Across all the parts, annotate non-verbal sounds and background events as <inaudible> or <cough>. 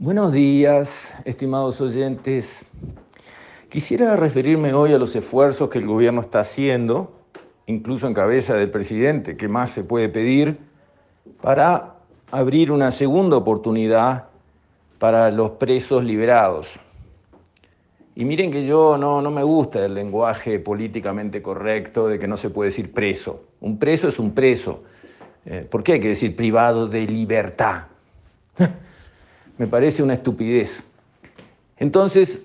Buenos días, estimados oyentes. Quisiera referirme hoy a los esfuerzos que el gobierno está haciendo, incluso en cabeza del presidente, que más se puede pedir, para abrir una segunda oportunidad para los presos liberados. Y miren que yo no, no me gusta el lenguaje políticamente correcto de que no se puede decir preso. Un preso es un preso. Eh, ¿Por qué hay que decir privado de libertad? <laughs> me parece una estupidez. Entonces,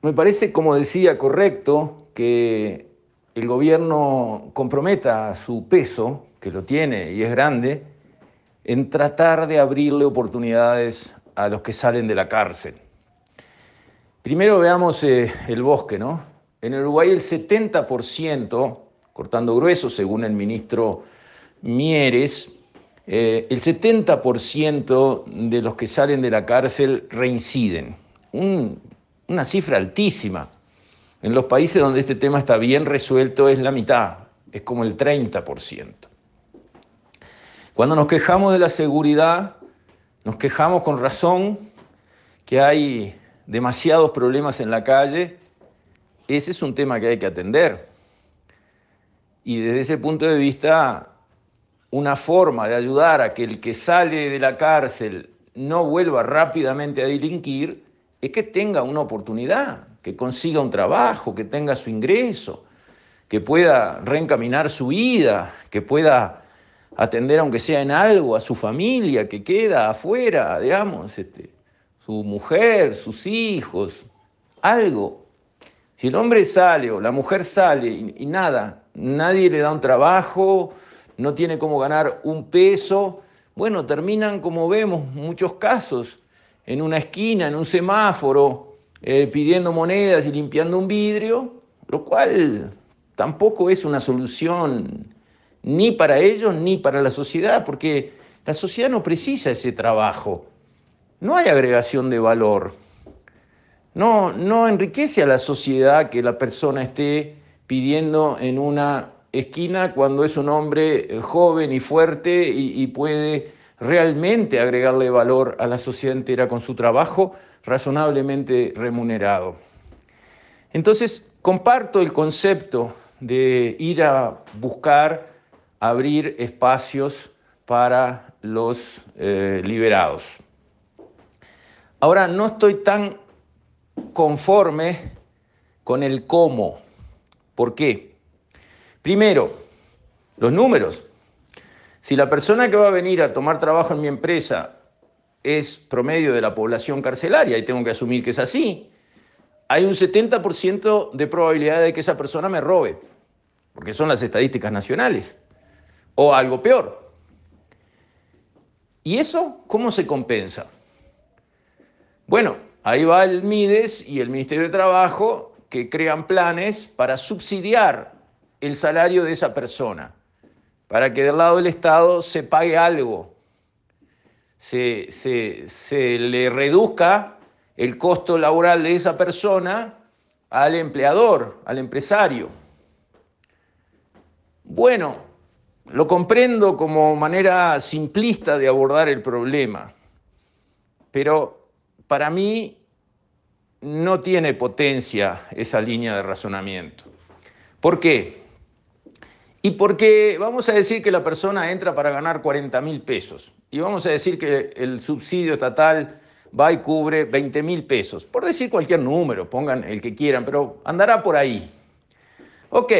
me parece, como decía, correcto que el gobierno comprometa su peso, que lo tiene y es grande, en tratar de abrirle oportunidades a los que salen de la cárcel. Primero veamos eh, el bosque, ¿no? En Uruguay el 70%, cortando grueso según el ministro Mieres, eh, el 70% de los que salen de la cárcel reinciden. una cifra altísima. En los países donde este tema está bien resuelto es la mitad, es como el 30%. Cuando nos quejamos de la seguridad, nos quejamos con razón que hay demasiados problemas en la calle, ese es un tema que hay que atender. Y desde ese punto de vista, una forma de ayudar a que el que sale de la cárcel no vuelva rápidamente a delinquir es que tenga una oportunidad, que consiga un trabajo, que tenga su ingreso, que pueda reencaminar su vida, que pueda atender aunque sea en algo a su familia que queda afuera, digamos, este, su mujer, sus hijos, algo. Si el hombre sale o la mujer sale y, nada, nadie le da un trabajo, no tiene cómo ganar un peso, bueno, terminan como vemos muchos casos, en una esquina, en un semáforo, eh, pidiendo monedas y limpiando un vidrio, lo cual tampoco es una solución ni para ellos ni para la sociedad, porque la sociedad no precisa ese trabajo no hay agregación de valor. No, no enriquece a la sociedad que la persona esté pidiendo en una esquina cuando es un hombre eh, joven y fuerte y, puede realmente agregarle valor a la sociedad entera con su trabajo razonablemente remunerado. Entonces, comparto el concepto de ir a buscar abrir espacios para los eh, liberados. Ahora, no estoy tan conforme con el cómo. ¿Por qué? Primero, los números. Si la persona que va a venir a tomar trabajo en mi empresa es promedio de la población carcelaria, y tengo que asumir que es así, hay un 70% de probabilidad de que esa persona me robe, porque son las estadísticas nacionales, o algo peor. ¿Y eso cómo se compensa? Bueno, ahí va el MIDES y el Ministerio de Trabajo que crean planes para subsidiar el salario de esa persona, para que del lado del Estado se pague algo, se, se le reduzca el costo laboral de esa persona al empleador, al empresario. Bueno, lo comprendo como manera simplista de abordar el problema, pero para mí no tiene potencia esa línea de razonamiento. ¿Por qué? Y porque vamos a decir que la persona entra para ganar 40 mil pesos y vamos a decir que el subsidio estatal va y cubre 20 mil pesos. Por decir cualquier número, pongan el que quieran, pero andará por ahí. Ok,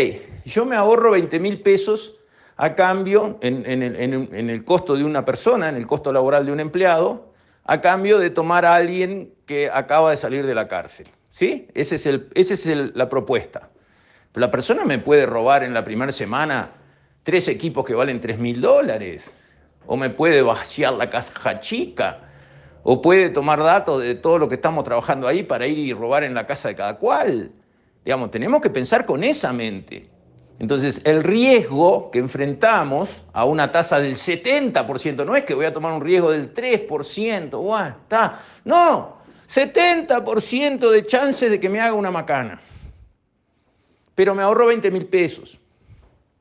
yo me ahorro 20 mil pesos a cambio en, el costo de una persona, en el costo laboral de un empleado, a cambio de tomar a alguien que acaba de salir de la cárcel. ¿Sí? Esa es, el, es la propuesta. La persona me puede robar en la primera semana tres equipos que valen tres mil dólares, o me puede vaciar la caja chica, o puede tomar datos de todo lo que estamos trabajando ahí para ir y robar en la casa de cada cual. Digamos, tenemos que pensar con esa mente. Entonces, el riesgo que enfrentamos a una tasa del 70%, no es que voy a tomar un riesgo del 3%, ¡guau! Está. No, 70% de chances de que me haga una macana. Pero me ahorro 20 mil pesos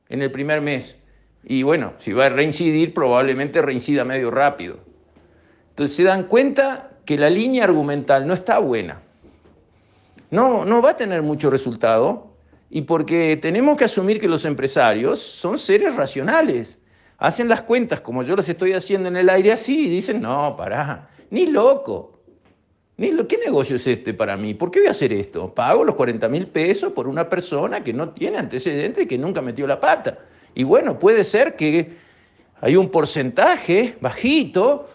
en el primer mes. Y bueno, si va a reincidir, probablemente reincida medio rápido. Entonces se dan cuenta que la línea argumental no está buena. No, no va a tener mucho resultado y porque tenemos que asumir que los empresarios son seres racionales. Hacen las cuentas como yo las estoy haciendo en el aire así y dicen, no, pará, ni loco. ¿Qué negocio es este para mí? ¿Por qué voy a hacer esto? Pago los 40 mil pesos por una persona que no tiene antecedentes y que nunca metió la pata. Y bueno, puede ser que hay un porcentaje bajito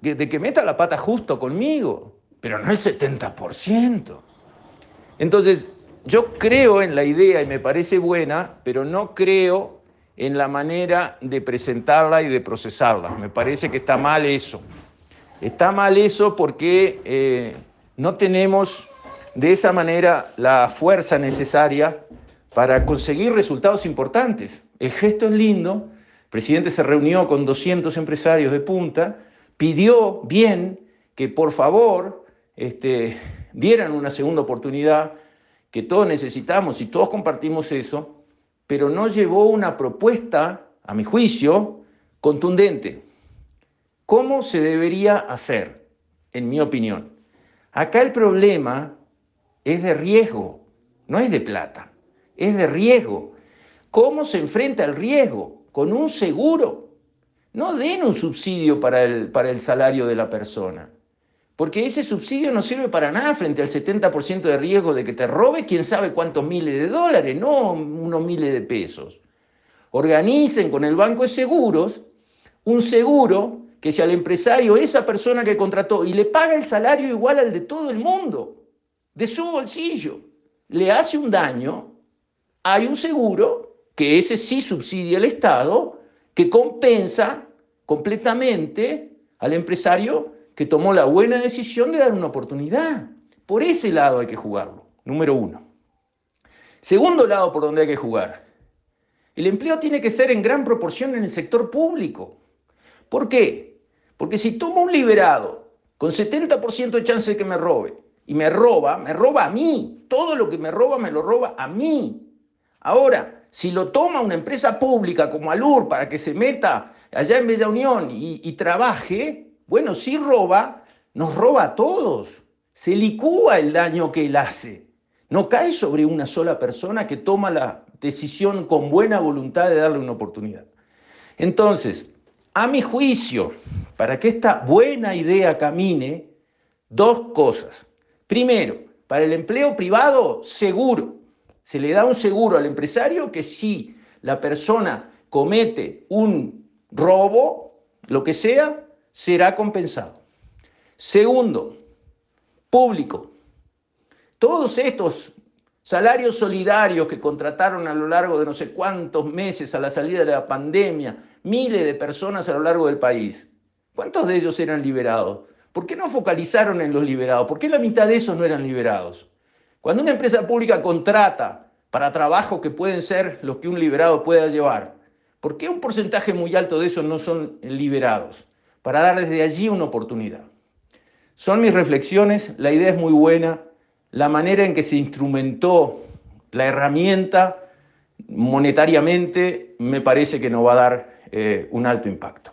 de que meta la pata justo conmigo, pero no el 70%. Entonces, yo creo en la idea y me parece buena, pero no creo en la manera de presentarla y de procesarla. Me parece que está mal eso. Está mal eso porque eh, no tenemos de esa manera la fuerza necesaria para conseguir resultados importantes. El gesto es lindo, el presidente se reunió con 200 empresarios de punta, pidió bien que por favor este, dieran una segunda oportunidad, que todos necesitamos y todos compartimos eso, pero no llevó una propuesta, a mi juicio, contundente. ¿Cómo se debería hacer, en mi opinión? Acá el problema es de riesgo, no es de plata, es de riesgo. ¿Cómo se enfrenta el riesgo? Con un seguro. No den un subsidio para el, para el salario de la persona. Porque ese subsidio no sirve para nada frente al 70% de riesgo de que te robe quién sabe cuántos miles de dólares, no unos miles de pesos. Organicen con el Banco de Seguros un seguro que si al empresario, esa persona que contrató, y le paga el salario igual al de todo el mundo, de su bolsillo, le hace un daño, hay un seguro, que ese sí subsidia al Estado, que compensa completamente al empresario que tomó la buena decisión de dar una oportunidad. Por ese lado hay que jugarlo, número uno. Segundo lado por donde hay que jugar. El empleo tiene que ser en gran proporción en el sector público. ¿Por qué? Porque si tomo un liberado con 70% de chance de que me robe y me roba, me roba a mí. Todo lo que me roba me lo roba a mí. Ahora, si lo toma una empresa pública como Alur para que se meta allá en Bella Unión y, y trabaje, bueno, si roba, nos roba a todos. Se licúa el daño que él hace. No cae sobre una sola persona que toma la decisión con buena voluntad de darle una oportunidad. Entonces, a mi juicio, para que esta buena idea camine, dos cosas. Primero, para el empleo privado, seguro. Se le da un seguro al empresario que si la persona comete un robo, lo que sea, será compensado. Segundo, público. Todos estos salarios solidarios que contrataron a lo largo de no sé cuántos meses a la salida de la pandemia, miles de personas a lo largo del país, ¿cuántos de ellos eran liberados? ¿Por qué no focalizaron en los liberados? ¿Por qué la mitad de esos no eran liberados? Cuando una empresa pública contrata para trabajos que pueden ser los que un liberado pueda llevar, ¿por qué un porcentaje muy alto de esos no son liberados? para dar desde allí una oportunidad. Son mis reflexiones, la idea es muy buena, la manera en que se instrumentó la herramienta monetariamente me parece que nos va a dar eh, un alto impacto.